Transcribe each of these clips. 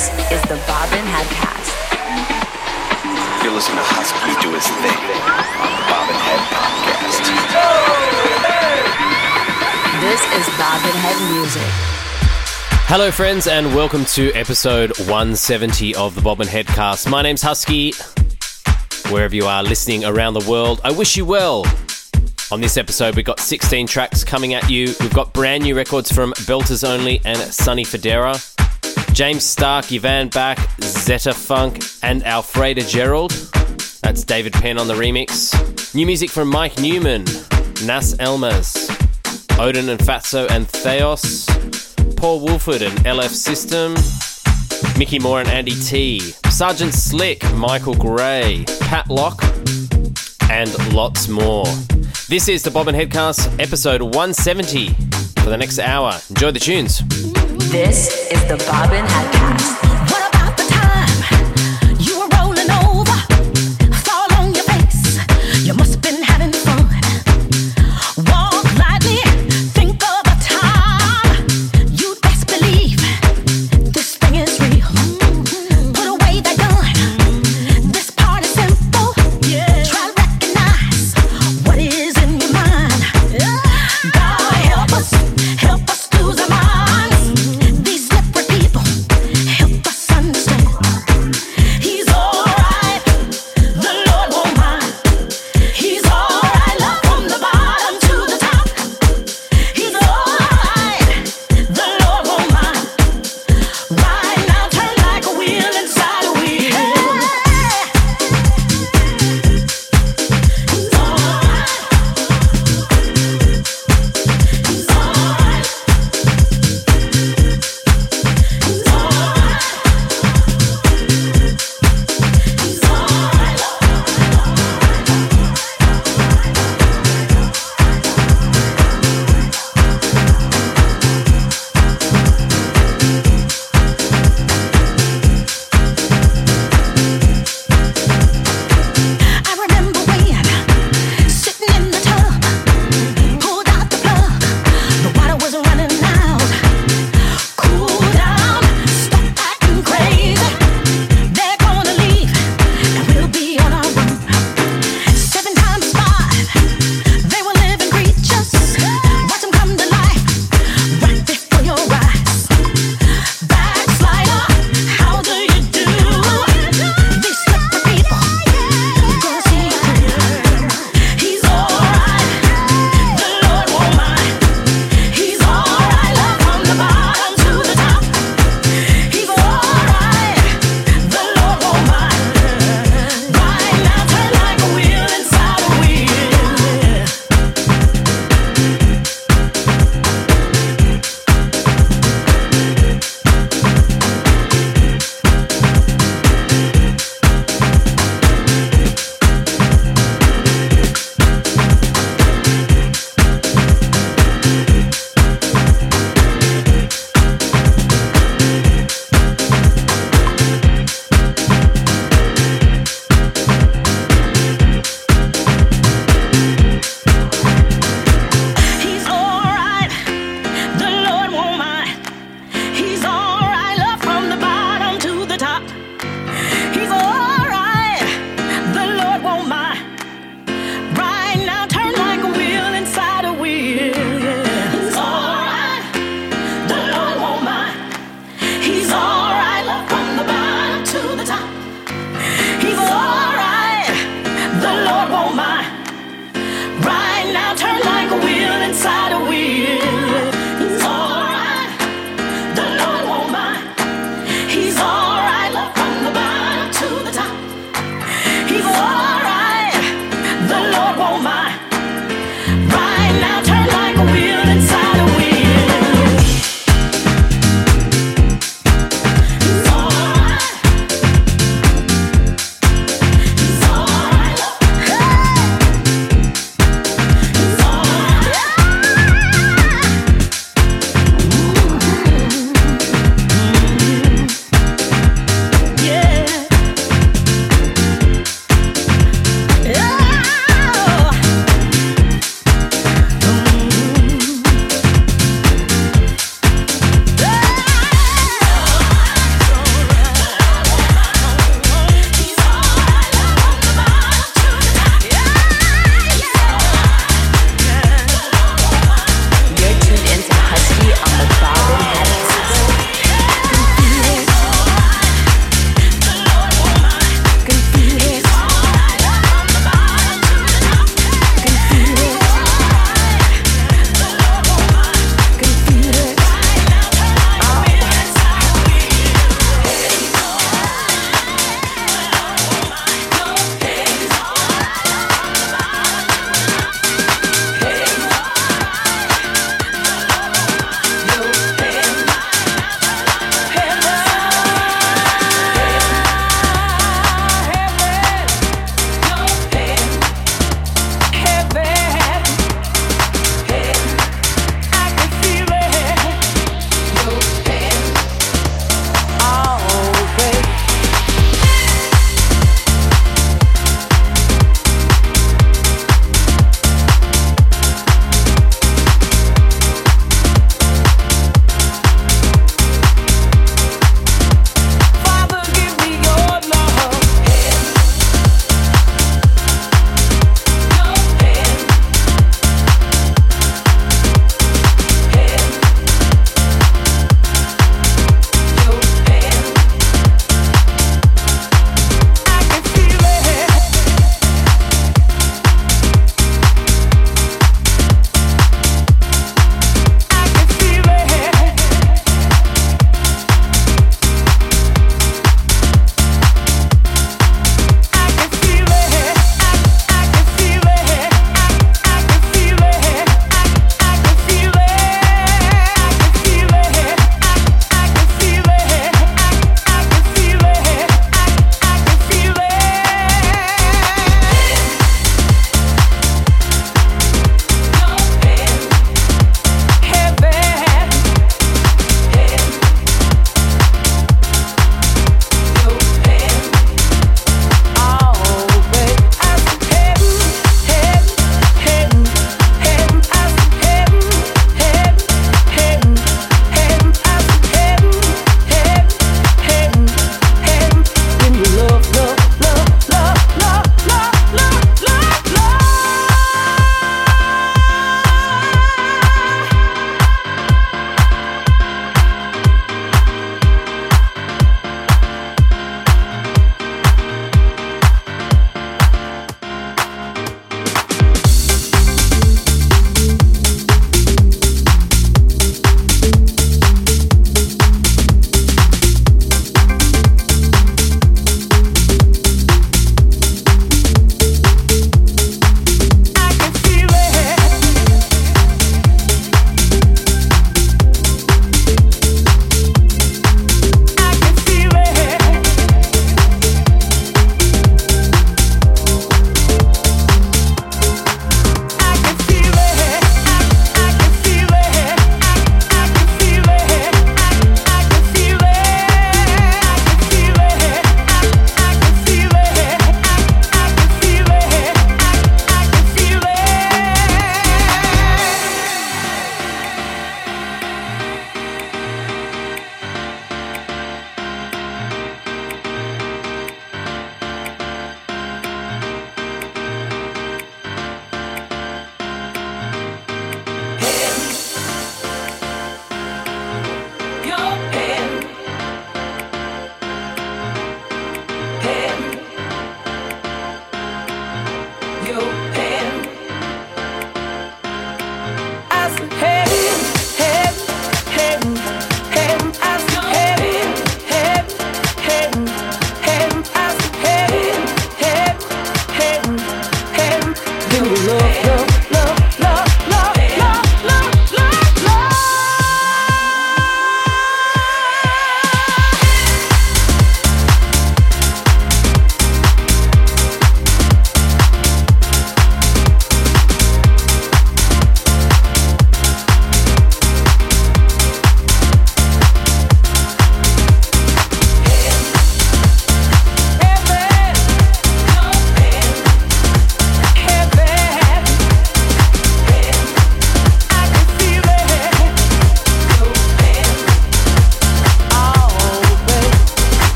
This is the Bobbin Headcast. You're listening to Husky do his thing on the Bobbin Head Podcast. This is Bobbin Head Music. Hello, friends, and welcome to episode 170 of the Bobbin Headcast. My name's Husky. Wherever you are listening around the world, I wish you well. On this episode, we've got 16 tracks coming at you. We've got brand new records from Belters Only and Sonny Fodera, James Starck, Yvvan Back, Zetaphunk, and Alfreda Gerald. That's David Penn on the remix. New music from Mike Newman, Nas Elmes, Oden and Fatzo and Theos, Paul Woolford and LF System, Micky More and Andy Tee, Sergeant Slick, Michael Gray, Pat Lok, and lots more. This is the Bobbin Headcast, episode 170 for the next hour. Enjoy the tunes. This is the Bobbin Headcast.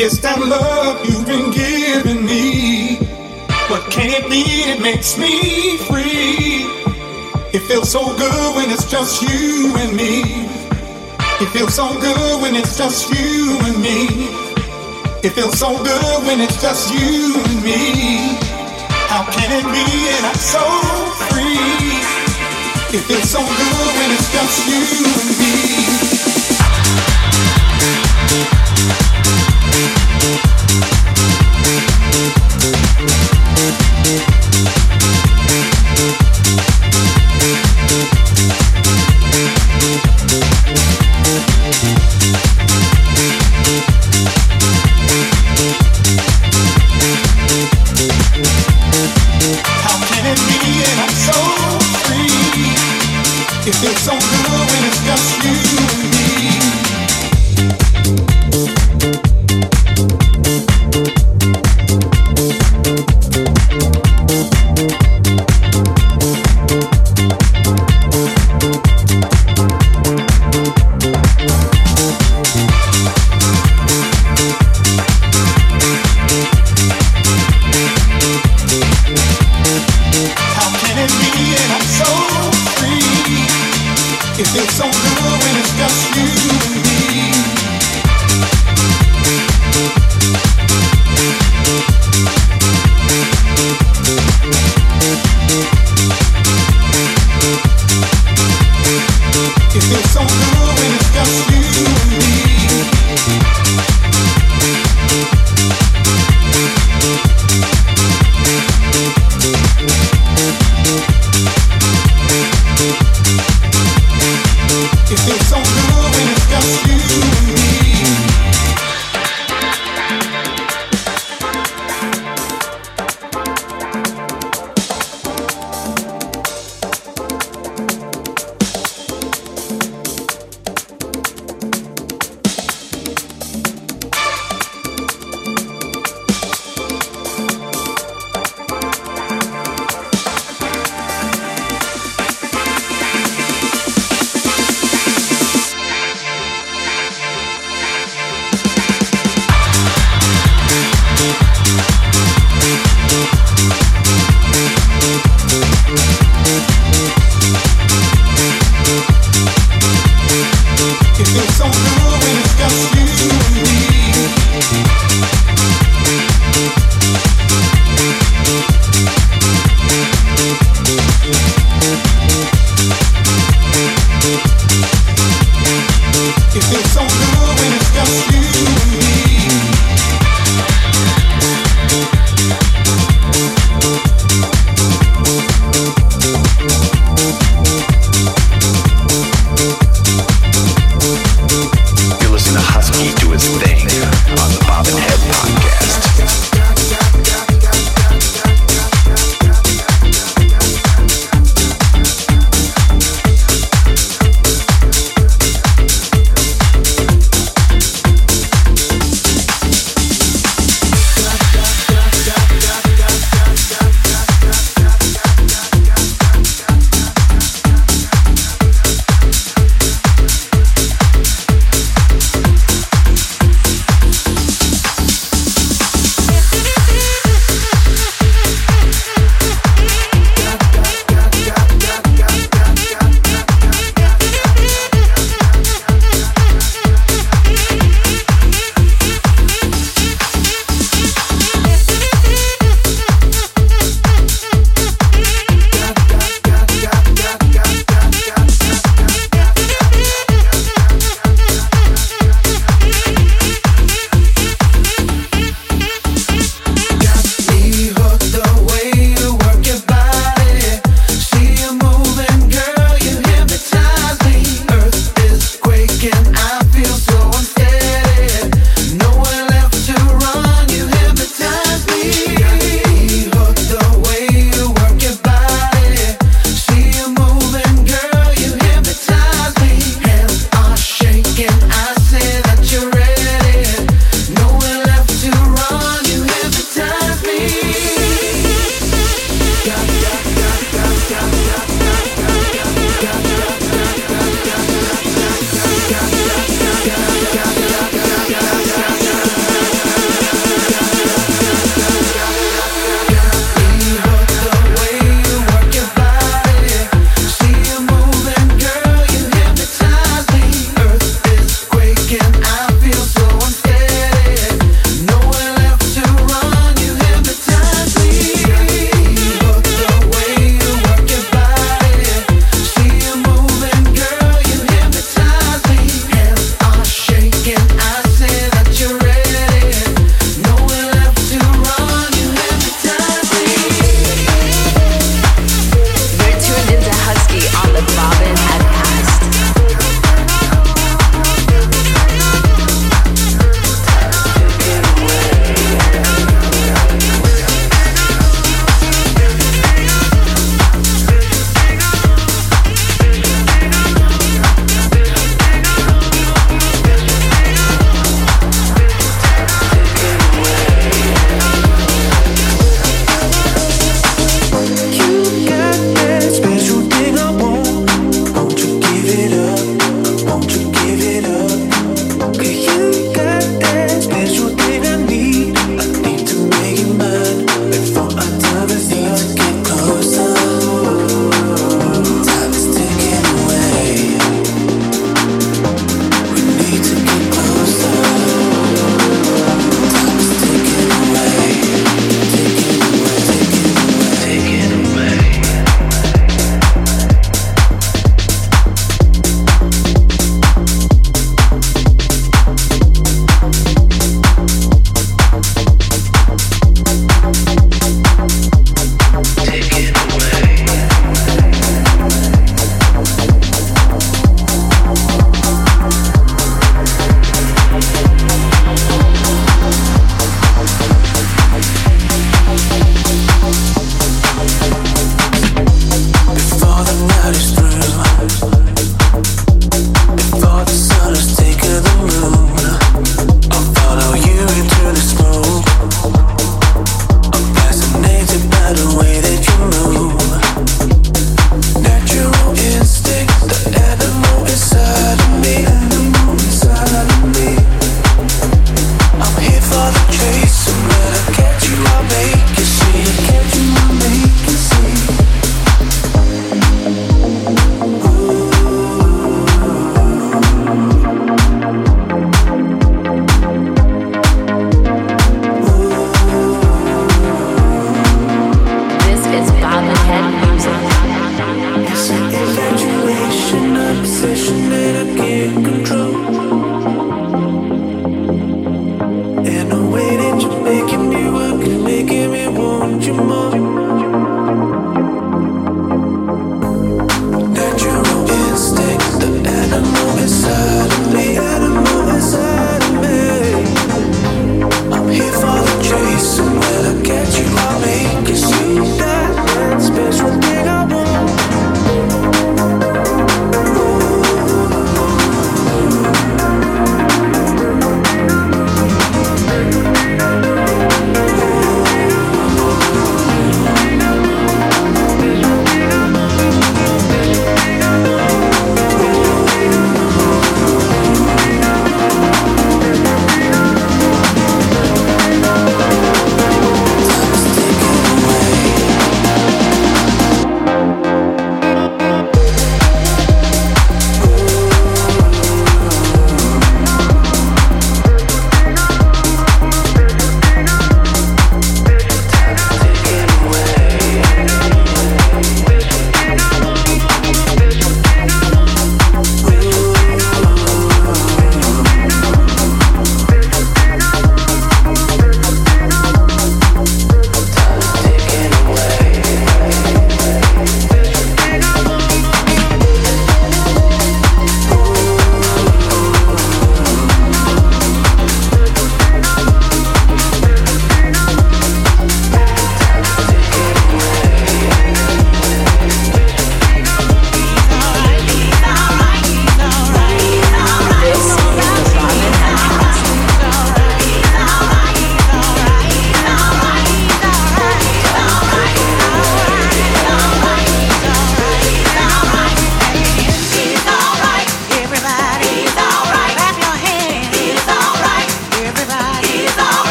It's that love you've been giving me. But can't be? it makes me free. It feels so good when it's just you and me. It feels so good when it's just you and me. It feels so good when it's just you and me. How can it be And I'm so free? It feels so good when it's just you and me.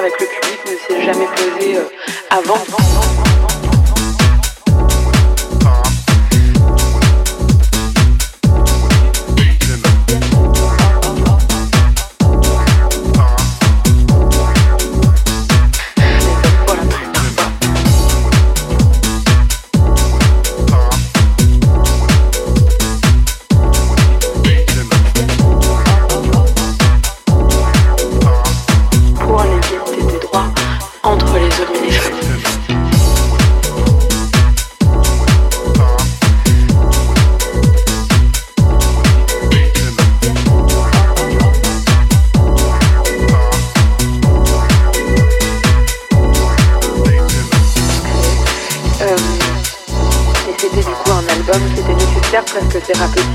Avec le public ne s'est jamais posée euh, avant.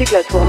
Thérapeutique. La tournée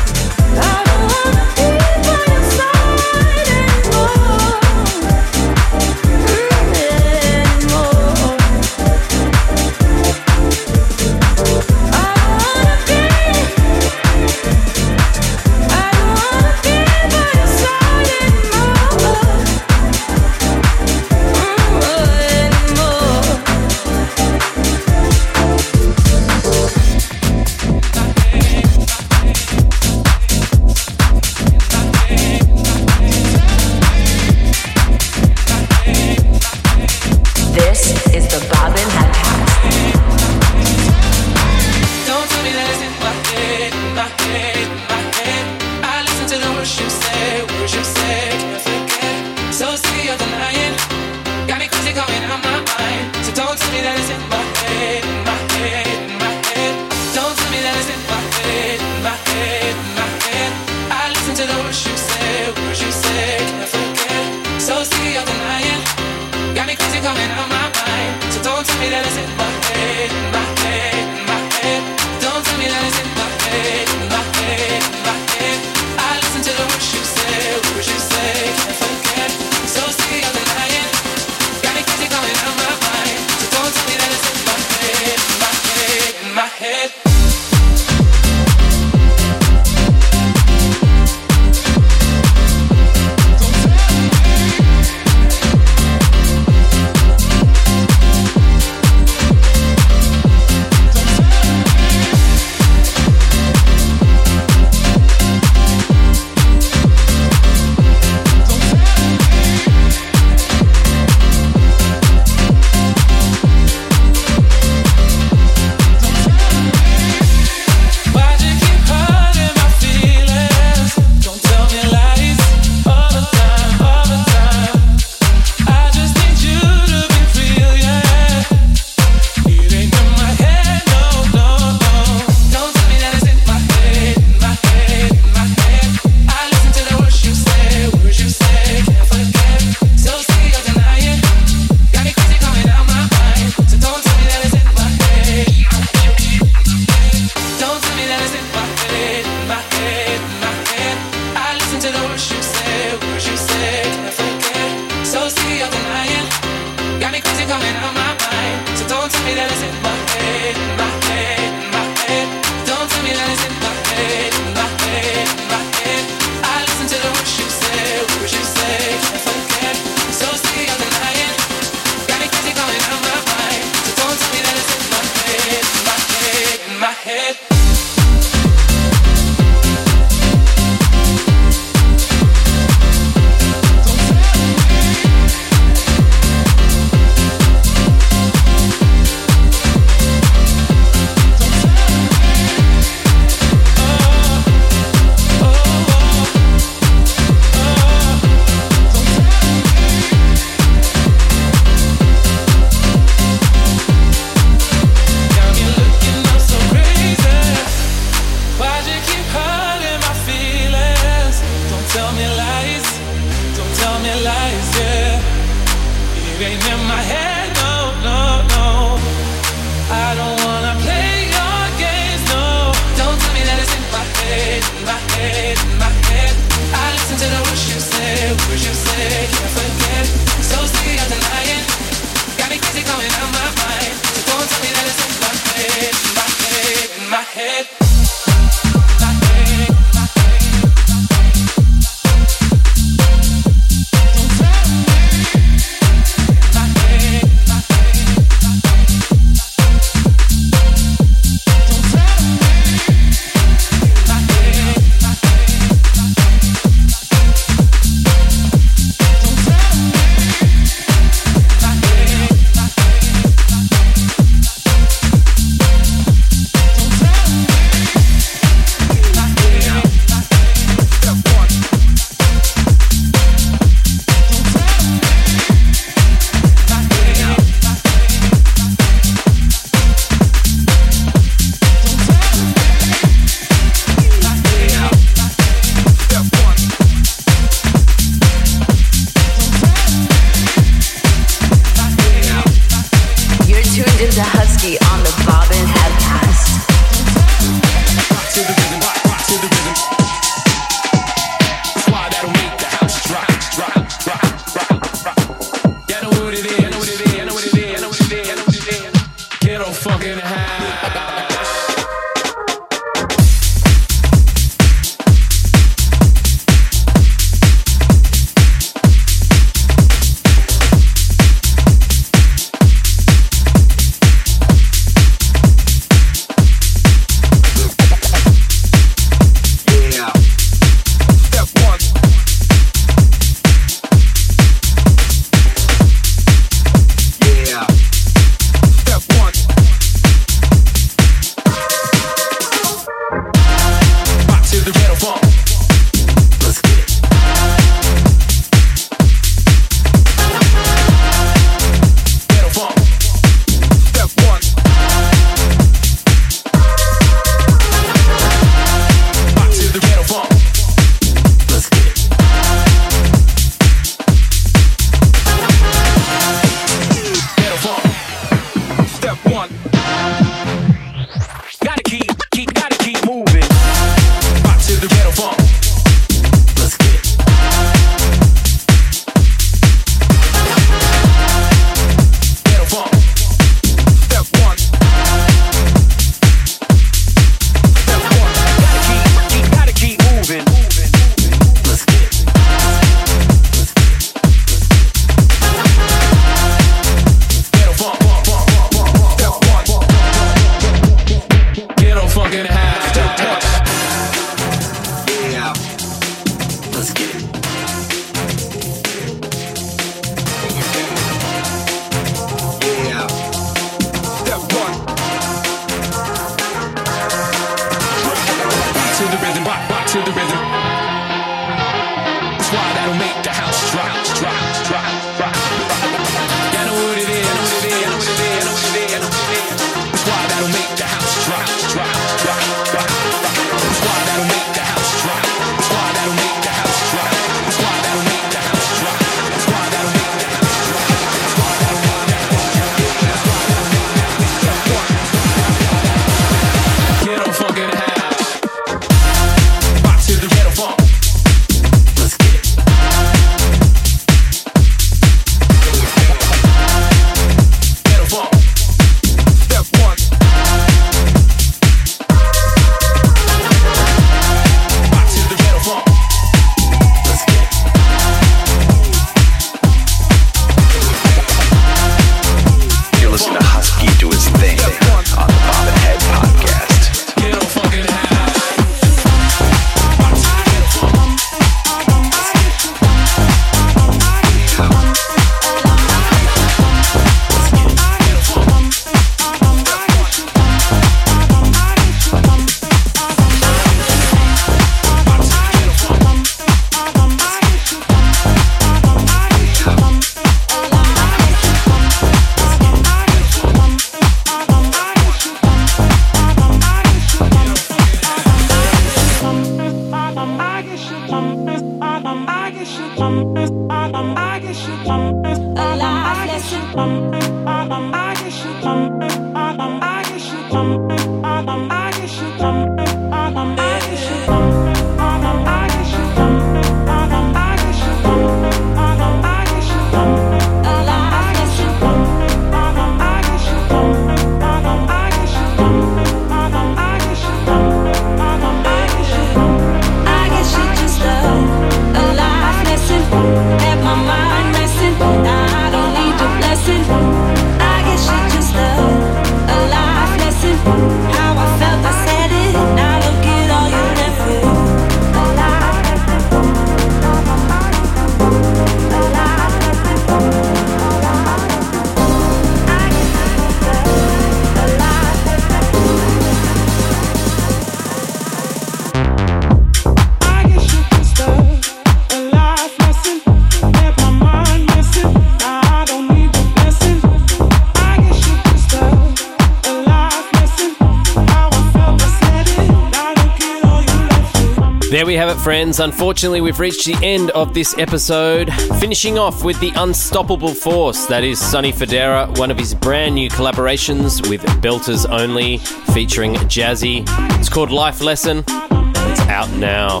friends. Unfortunately, we've reached the end of this episode. Finishing off with the unstoppable force that is Sonny Fodera, one of his brand new collaborations with Belters Only, featuring Jazzy. It's called Life Lesson. It's out now.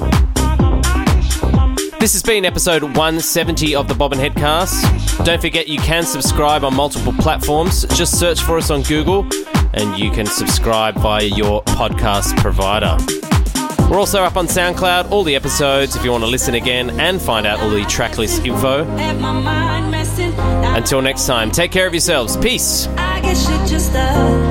This has been episode 170 of the Bobbin Headcast. Don't forget you can subscribe on multiple platforms. Just search for us on Google and you can subscribe via your podcast provider. We're also up on SoundCloud, all the episodes if you want to listen again and find out all the tracklist info. Until next time, take care of yourselves. Peace. I just a